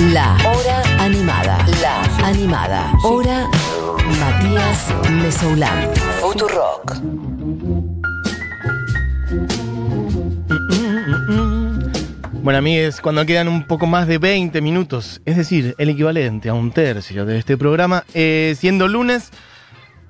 La Hora Animada. La Animada. Hora Matías Mesoulán. Futurock. Bueno, amigues, cuando quedan un poco más de 20 minutos, es decir, el equivalente a un tercio de este programa, eh, siendo lunes,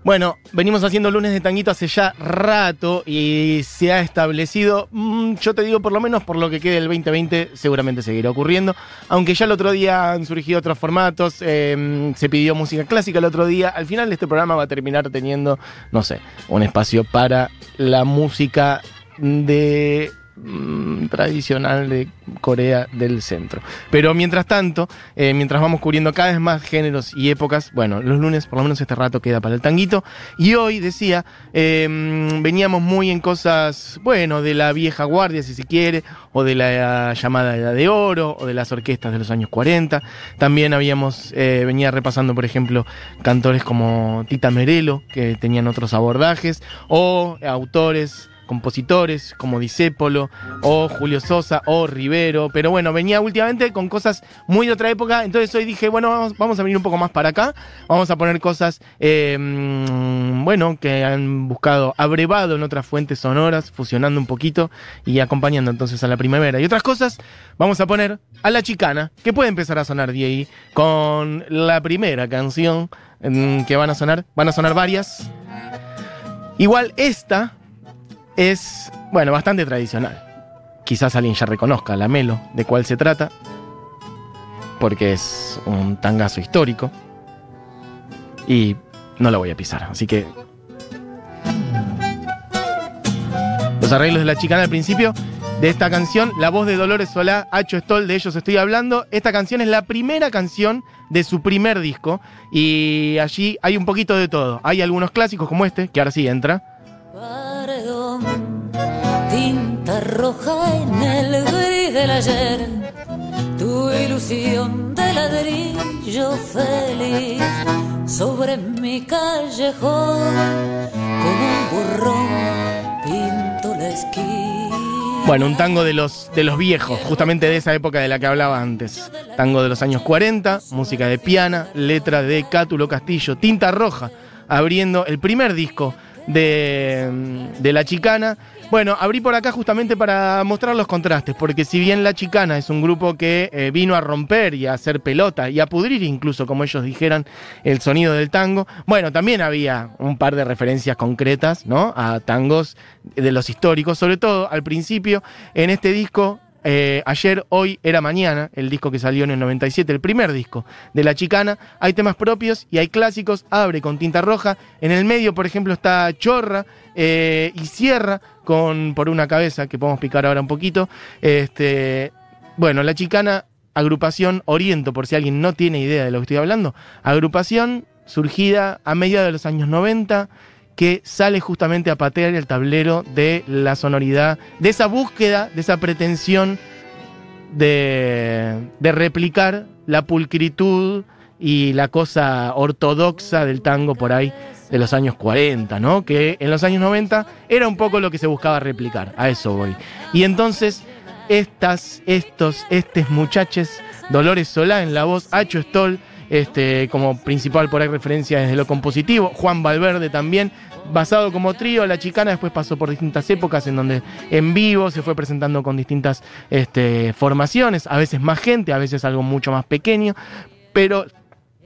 bueno, venimos haciendo lunes de tanguito hace ya rato y se ha establecido, mm, yo te digo por lo menos por lo que quede el 2020, seguramente seguirá ocurriendo, aunque ya el otro día han surgido otros formatos, eh, se pidió música clásica el otro día, al final este programa va a terminar teniendo, no sé, un espacio para la música de mm, tradicional de Corea del Centro. Pero mientras tanto, eh, mientras vamos cubriendo cada vez más géneros y épocas, bueno, los lunes por lo menos este rato queda para el tanguito. Y hoy, decía, mm, veníamos muy en cosas, bueno, de la vieja guardia, si se quiere, o de la llamada Edad de Oro, o de las orquestas de los años 40. También habíamos, eh, venía repasando, por ejemplo, cantores como Tita Merelo, que tenían otros abordajes, o autores compositores como Disépolo o Julio Sosa o Rivero, pero bueno, venía últimamente con cosas muy de otra época, entonces hoy dije, bueno, vamos, a venir un poco más para acá, vamos a poner cosas, eh, mm, bueno, que han buscado abrevado en otras fuentes sonoras, fusionando un poquito y acompañando entonces a la primavera. Y otras cosas, vamos a poner a La Chicana, que puede empezar a sonar de ahí, con la primera canción mm, que van a sonar, van a sonar varias. Igual esta es, bueno, bastante tradicional. Quizás alguien ya reconozca la melo de cuál se trata, porque es un tangazo histórico. Y no la voy a pisar, así que. Los arreglos de la chicana al principio de esta canción, la voz de Dolores Solá, Hacho Stoll, de ellos estoy hablando. Esta canción es la primera canción de su primer disco y allí hay un poquito de todo. Hay algunos clásicos como este, que ahora sí entra. Roja en el gris del ayer, tu ilusión de ladrillo feliz sobre mi callejón, como un burrón pinto la esquina. Bueno, un tango de los, de los viejos, justamente de esa época de la que hablaba antes. Tango de los años 40, música de piana, letra de Cátulo Castillo, Tinta Roja, abriendo el primer disco de, de La Chicana. Bueno, abrí por acá justamente para mostrar los contrastes, porque si bien La Chicana es un grupo que eh, vino a romper y a hacer pelota y a pudrir incluso, como ellos dijeran, el sonido del tango, bueno, también había un par de referencias concretas, ¿no? A tangos de los históricos, sobre todo al principio, en este disco eh, ayer, hoy era mañana, el disco que salió en el 97, el primer disco de La Chicana. Hay temas propios y hay clásicos. Abre con tinta roja. En el medio, por ejemplo, está Chorra eh, y cierra con Por una cabeza, que podemos picar ahora un poquito. Este, bueno, La Chicana, agrupación Oriento, por si alguien no tiene idea de lo que estoy hablando. Agrupación surgida a mediados de los años 90 que sale justamente a patear el tablero de la sonoridad, de esa búsqueda, de esa pretensión de, de replicar la pulcritud y la cosa ortodoxa del tango por ahí de los años 40, ¿no? Que en los años 90 era un poco lo que se buscaba replicar, a eso voy. Y entonces estas, estos, estos muchachos, Dolores Solá en la voz, Hacho Stoll, este, como principal por ahí referencia desde lo compositivo, Juan Valverde también, basado como trío, La Chicana después pasó por distintas épocas en donde en vivo se fue presentando con distintas este, formaciones, a veces más gente, a veces algo mucho más pequeño, pero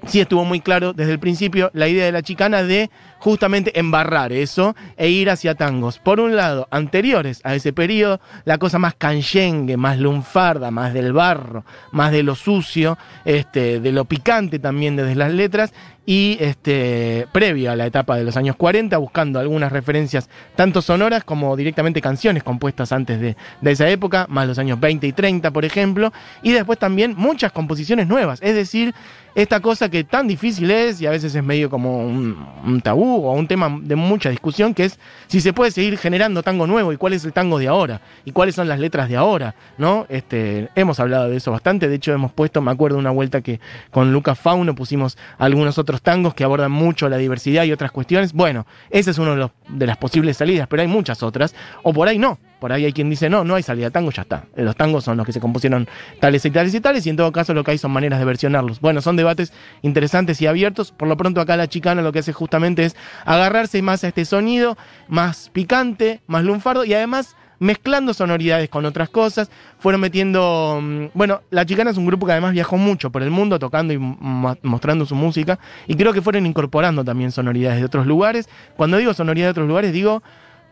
sí estuvo muy claro desde el principio la idea de La Chicana de justamente embarrar eso e ir hacia tangos. Por un lado, anteriores a ese periodo, la cosa más canchengue, más lunfarda, más del barro, más de lo sucio, este, de lo picante también desde las letras, y este, previo a la etapa de los años 40, buscando algunas referencias tanto sonoras como directamente canciones compuestas antes de, de esa época, más los años 20 y 30, por ejemplo, y después también muchas composiciones nuevas, es decir, esta cosa que tan difícil es y a veces es medio como un tabú o un tema de mucha discusión, que es si se puede seguir generando tango nuevo y cuál es el tango de ahora y cuáles son las letras de ahora, ¿no? Este, hemos hablado de eso bastante, de hecho hemos puesto, me acuerdo una vuelta que con Lucas Fauno pusimos algunos otros tangos que abordan mucho la diversidad y otras cuestiones. Bueno, esa es una de, de las posibles salidas, pero hay muchas otras, o por ahí no. por ahí hay quien dice, no, no hay salida de tango, ya está. Los tangos son los que se compusieron tales y tales y tales, y en todo caso lo que hay son maneras de versionarlos. Bueno, son debates interesantes y abiertos. Por lo pronto acá la chicana lo que hace justamente es agarrarse más a este sonido, más picante, más lunfardo, y además mezclando sonoridades con otras cosas, fueron metiendo, mm, bueno, La Chicana es un grupo que además viajó mucho por el mundo tocando y mo- mostrando su música, y creo que fueron incorporando también sonoridades de otros lugares. Cuando digo sonoridades de otros lugares, digo,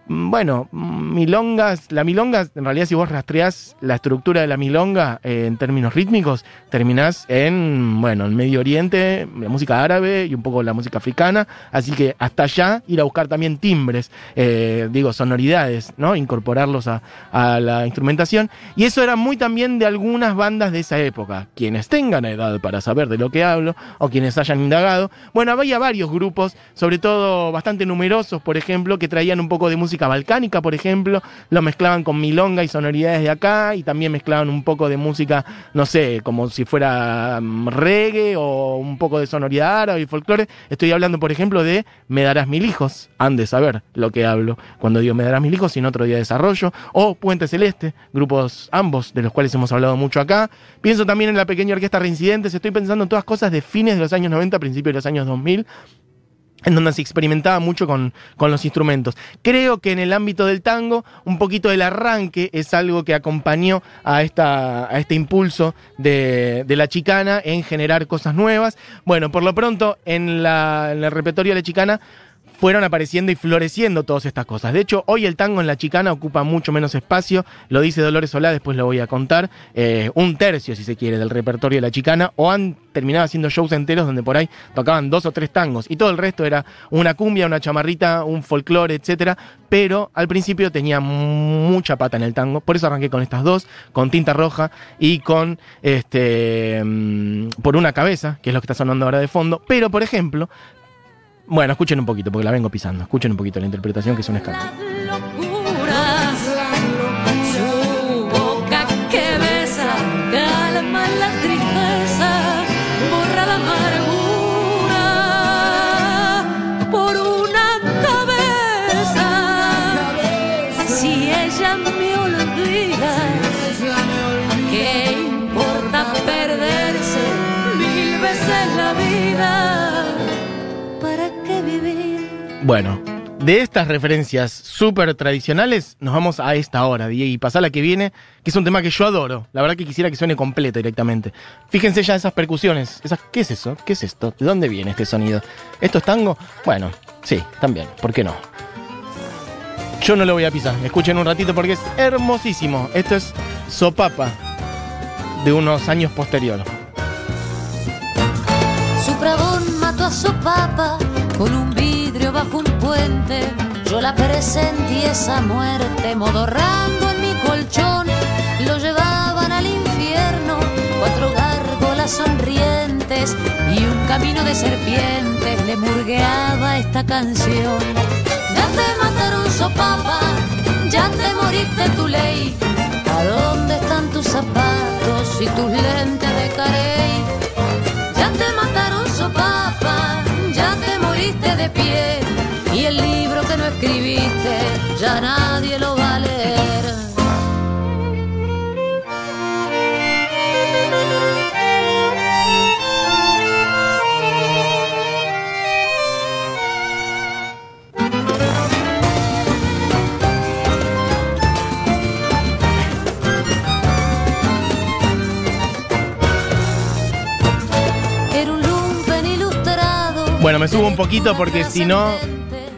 bueno, mm, milongas, la milonga, en realidad si vos rastreás la estructura de la milonga eh, en términos rítmicos, terminás en, bueno, en Medio Oriente, la música árabe y un poco la música africana, así que hasta allá ir a buscar también timbres, eh, digo, sonoridades, ¿no? Incorporarlos a, a la instrumentación. Y eso era muy también de algunas bandas de esa época. Quienes tengan edad para saber de lo que hablo, o quienes hayan indagado. Bueno, había varios grupos, sobre todo bastante numerosos, por ejemplo, que traían un poco de música balcánica, por ejemplo, lo mezclaban con milonga y sonoridades de acá, y también mezclaban un poco de música, no sé, como si fuera mm, reggae o un poco de sonoridad árabe y folclore. Estoy hablando, por ejemplo, de Me darás mil hijos. Han de saber lo que hablo cuando digo Me darás mil hijos, sin otro día de desarrollo. O Puente Celeste, grupos ambos de los cuales hemos hablado mucho acá. Pienso también en la pequeña orquesta Reincidentes. Estoy pensando en todas cosas de fines de los años 90, principios de los años 2000 en donde se experimentaba mucho con, con, los instrumentos. Creo que en el ámbito del tango, un poquito del arranque es algo que acompañó a, esta, a este impulso de, de, la chicana en generar cosas nuevas. Bueno, por lo pronto, en, la, en el repertorio de la chicana fueron apareciendo y floreciendo todas estas cosas. De hecho, hoy el tango en la chicana ocupa mucho menos espacio, lo dice Dolores Solá, después lo voy a contar, eh, un tercio, si se quiere, del repertorio de la chicana, o han terminado haciendo shows enteros donde por ahí tocaban dos o tres tangos, y todo el resto era una cumbia, una chamarrita, un folclore, etcétera, pero al principio tenía mucha pata en el tango, por eso arranqué con estas dos, con Tinta Roja y con este um, Por una cabeza, que es lo que está sonando ahora de fondo, pero por ejemplo, bueno, escuchen un poquito, porque la vengo pisando. Escuchen un poquito la interpretación, que es un escándalo. Bueno, de estas referencias súper tradicionales, nos vamos a esta hora, y pasar la que viene, que es un tema que yo adoro. La verdad que quisiera que suene completo directamente. Fíjense ya esas percusiones. Esas, ¿Qué es eso? ¿Qué es esto? ¿De dónde viene este sonido? ¿Esto es tango? Bueno, sí, también. ¿Por qué no? Yo no lo voy a pisar. Escuchen un ratito porque es hermosísimo. Esto es Sopapa, de unos años posteriores. Su pregón mató a su papa con un bajo un puente. Yo la presentí esa muerte, modorrando en mi colchón. Lo llevaban al infierno, cuatro gárgolas sonrientes y un camino de serpientes le murgueaba esta canción. Ya te mataron, sopapa, ya te moriste tu ley. ¿A dónde están tus zapatos y tus lentes de carey? Ya te mataron, sopapa, ya te moriste de pie y el libro que no escribiste ya nadie lo va a leer. Un lumpen ilustrado. Bueno, me subo un poquito porque si no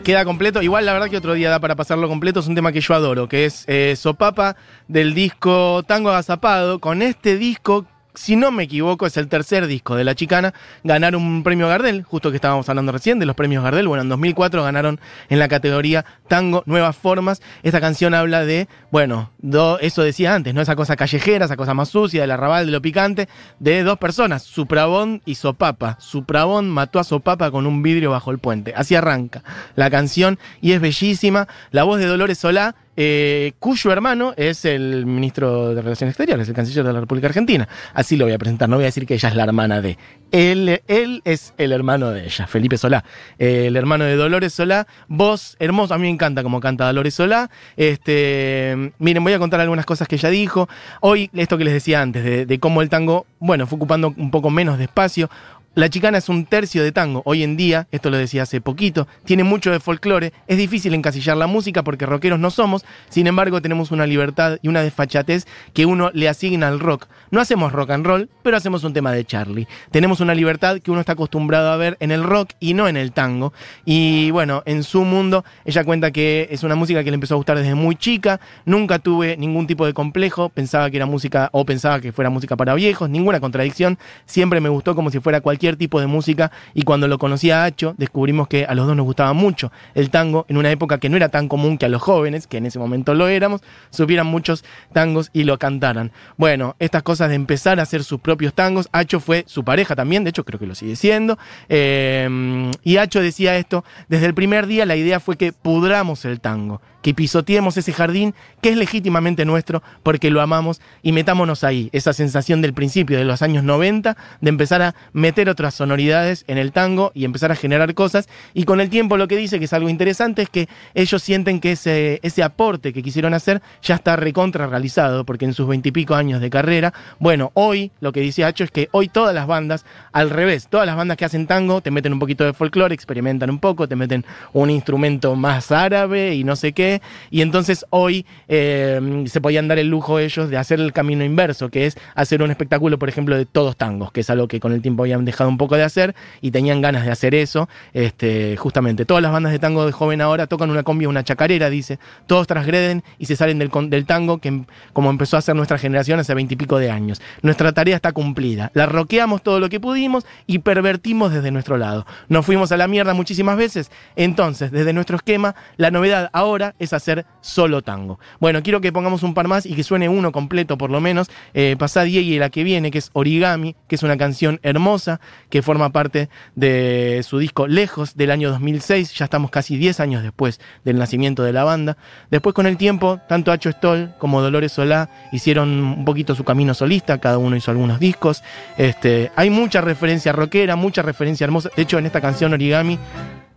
queda completo. Igual la verdad que otro día da para pasarlo completo. Es un tema que yo adoro, que es eh, Sopapa del disco Tango Agazapado. Con este disco, si no me equivoco, es el tercer disco de La Chicana. Ganaron un premio Gardel, justo que estábamos hablando recién de los premios Gardel. Bueno, en 2004 ganaron en la categoría Tango Nuevas Formas. Esta canción habla de, bueno, do, eso decía antes, ¿no? Esa cosa callejera, esa cosa más sucia, del arrabal, de lo picante, de dos personas, Suprabón y Sopapa. Suprabón mató a Sopapa con un vidrio bajo el puente. Así arranca la canción y es bellísima. La voz de Dolores Solá eh, cuyo hermano es el ministro de Relaciones Exteriores, el canciller de la República Argentina. Así lo voy a presentar, no voy a decir que ella es la hermana de. Él, él es el hermano de ella, Felipe Solá, eh, el hermano de Dolores Solá. Voz hermosa, a mí me encanta como canta Dolores Solá. Este, miren, voy a contar algunas cosas que ella dijo. Hoy, esto que les decía antes, de, de cómo el tango, bueno, fue ocupando un poco menos de espacio. La chicana es un tercio de tango. Hoy en día, esto lo decía hace poquito, tiene mucho de folclore. Es difícil encasillar la música porque rockeros no somos. Sin embargo, tenemos una libertad y una desfachatez que uno le asigna al rock. No hacemos rock and roll, pero hacemos un tema de Charlie. Tenemos una libertad que uno está acostumbrado a ver en el rock y no en el tango. Y bueno, en su mundo, ella cuenta que es una música que le empezó a gustar desde muy chica. Nunca tuve ningún tipo de complejo. Pensaba que era música o pensaba que fuera música para viejos. Ninguna contradicción. Siempre me gustó como si fuera cualquier tipo de música y cuando lo conocí a Hacho descubrimos que a los dos nos gustaba mucho el tango en una época que no era tan común que a los jóvenes, que en ese momento lo éramos, supieran muchos tangos y lo cantaran. Bueno, estas cosas de empezar a hacer sus propios tangos, Hacho fue su pareja también, de hecho creo que lo sigue siendo, eh, y Hacho decía esto, desde el primer día la idea fue que pudramos el tango, que pisoteemos ese jardín que es legítimamente nuestro porque lo amamos y metámonos ahí, esa sensación del principio de los años 90 de empezar a meter otras sonoridades en el tango y empezar a generar cosas. Y con el tiempo lo que dice que es algo interesante es que ellos sienten que ese, ese aporte que quisieron hacer ya está recontra realizado porque en sus veintipico años de carrera, bueno, hoy lo que dice Hacho es que hoy todas las bandas, al revés, todas las bandas que hacen tango te meten un poquito de folclore, experimentan un poco, te meten un instrumento más árabe y no sé qué, y entonces hoy eh, se podían dar el lujo ellos de hacer el camino inverso, que es hacer un espectáculo, por ejemplo, de todos tangos, que es algo que con el tiempo habían dejado un poco de hacer y tenían ganas de hacer eso. Este, justamente, todas las bandas de tango de joven ahora tocan una combi, una chacarera, dice, todos transgreden y se salen del, tango que como empezó a hacer nuestra generación hace veintipico de años. Nuestra tarea está cumplida. La roqueamos todo lo que pudimos y pervertimos desde nuestro lado. Nos fuimos a la mierda muchísimas veces. Entonces, desde nuestro esquema, la novedad ahora es hacer solo tango. Bueno, quiero que pongamos un par más y que suene uno completo por lo menos. Eh, pasá y la que viene, que es Origami, que es una canción hermosa que forma parte de su disco Lejos del año 2006. Ya estamos casi 10 años después del nacimiento de la banda. Después con el tiempo, tanto Hacho Stoll como Dolores Solá hicieron un poquito su camino solista, cada uno hizo algunos discos. Este, hay mucha referencia rockera, mucha referencia hermosa. De hecho, en esta canción Origami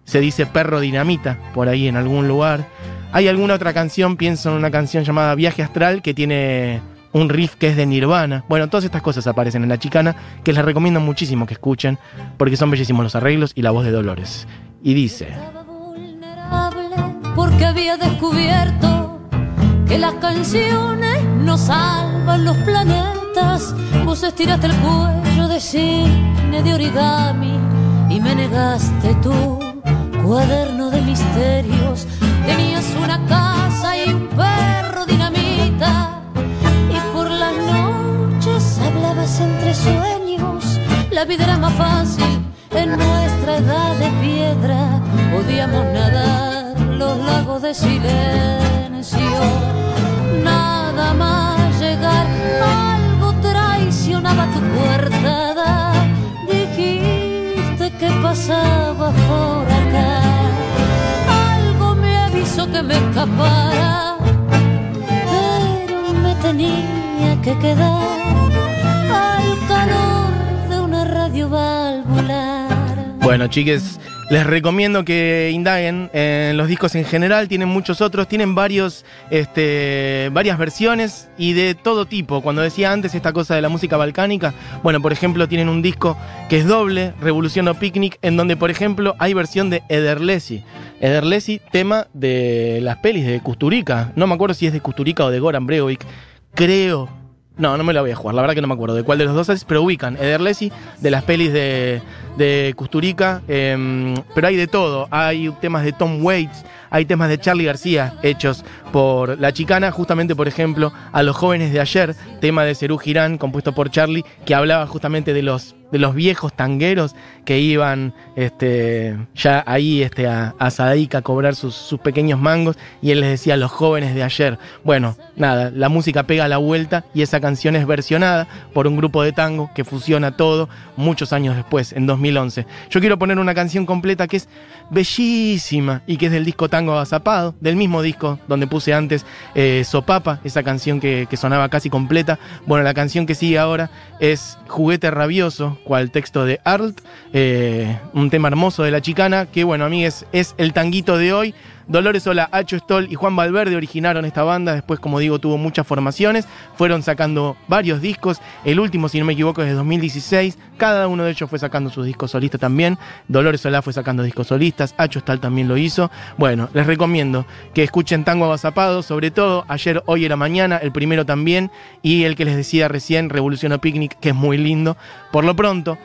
se dice perro dinamita por ahí en algún lugar. Hay alguna otra canción, pienso en una canción llamada Viaje Astral, que tiene un riff que es de Nirvana. Bueno, todas estas cosas aparecen en La Chicana, que les recomiendo muchísimo que escuchen, porque son bellísimos los arreglos y la voz de Dolores. Y dice... Porque había descubierto que las canciones no salvan los planetas. Vos estiraste el cuello de cine de origami y me negaste tú cuaderno de misterios. Tenías una casa y un perro dinamita. Entre sueños. La vida era más fácil en nuestra edad de piedra. Podíamos nadar los lagos de silencio. Nada más llegar, algo traicionaba tu puerta. Dijiste que pasaba por acá. Algo me avisó que me escapara, pero me tenía que quedar al de una radio valvular. Bueno, chiques, les recomiendo que indaguen en los discos en general, tienen muchos otros, tienen varios, este, varias versiones y de todo tipo. Cuando decía antes esta cosa de la música balcánica, bueno, por ejemplo, tienen un disco que es doble, Revolución o Picnic, en donde, por ejemplo, hay versión de Ederlesi. Ederlesi, tema de las pelis de Kusturica. No me acuerdo si es de Kusturica o de Goran Bregovic. Creo, no, no me la voy a jugar, la verdad que no me acuerdo de cuál de los dos es, pero ubican Ederlesi de las pelis de, de Kusturica, eh, pero hay de todo. Hay temas de Tom Waits, hay temas de Charlie García hechos por La Chicana, justamente por ejemplo, a los jóvenes de ayer, tema de Cerú Girán, compuesto por Charlie, que hablaba justamente de los de los viejos tangueros que iban este, ya ahí este, a, a Sadaica a cobrar sus, pequeños mangos y él les decía los jóvenes de ayer. Bueno, nada, la música pega la vuelta y esa canción es versionada por un grupo de tango que fusiona todo muchos años después, en 2011. Yo quiero poner una canción completa que es bellísima y que es del disco Tango Agazapado, del mismo disco donde puse antes eh, Sopapa, esa canción que, que sonaba casi completa. Bueno, la canción que sigue ahora es Juguete Rabioso, cual texto de Arlt, eh, un tema hermoso de la chicana, que bueno, amigues, es el tanguito de hoy. Dolores Ola, Acho Stoll y Juan Valverde originaron esta banda, después como digo tuvo muchas formaciones, fueron sacando varios discos, el último si no me equivoco es de 2016, cada uno de ellos fue sacando sus discos solistas también, Dolores Solá fue sacando discos solistas, Acho Stoll también lo hizo, bueno, les recomiendo que escuchen Tango Agazapado, sobre todo ayer, hoy era mañana, el primero también, y el que les decía recién, Revolución o Picnic, que es muy lindo, por lo pronto...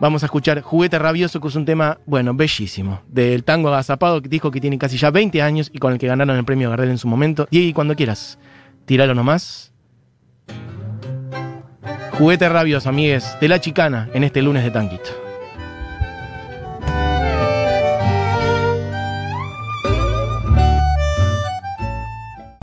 Vamos a escuchar Juguete Rabioso, que es un tema, bueno, bellísimo. Del tango agazapado, dijo que tiene casi ya 20 años y con el que ganaron el premio Gardel en su momento. Y cuando quieras, tiralo nomás. Juguete Rabioso, amigues, de la chicana en este lunes de Tanquito.